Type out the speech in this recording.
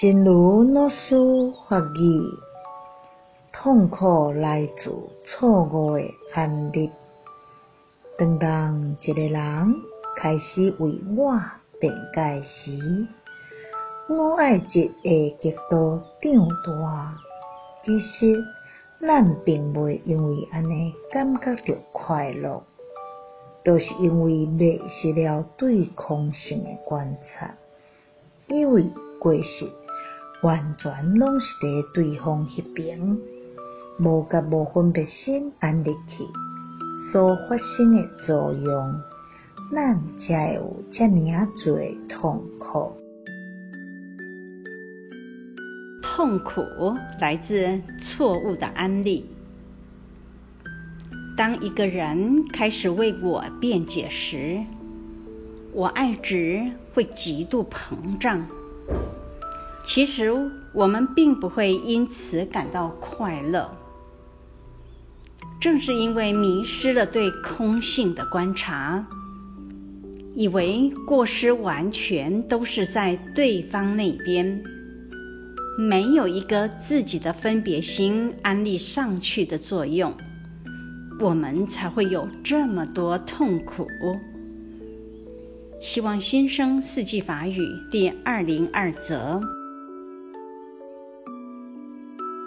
真如老师法语，痛苦来自错误的安立。当当一个人开始为我辩解时，我爱执会极度长大。其实，咱并未因为安尼感觉到快乐，都、是因为迷失了对空性的观察，以为过失完全拢是伫对方迄边，无甲无分别心安立去所发生的作用，咱才有遮尔啊济痛苦。痛苦来自错误的安立。当一个人开始为我辩解时，我爱值会极度膨胀。其实我们并不会因此感到快乐。正是因为迷失了对空性的观察，以为过失完全都是在对方那边。没有一个自己的分别心安立上去的作用，我们才会有这么多痛苦。希望新生四季法语第二零二则。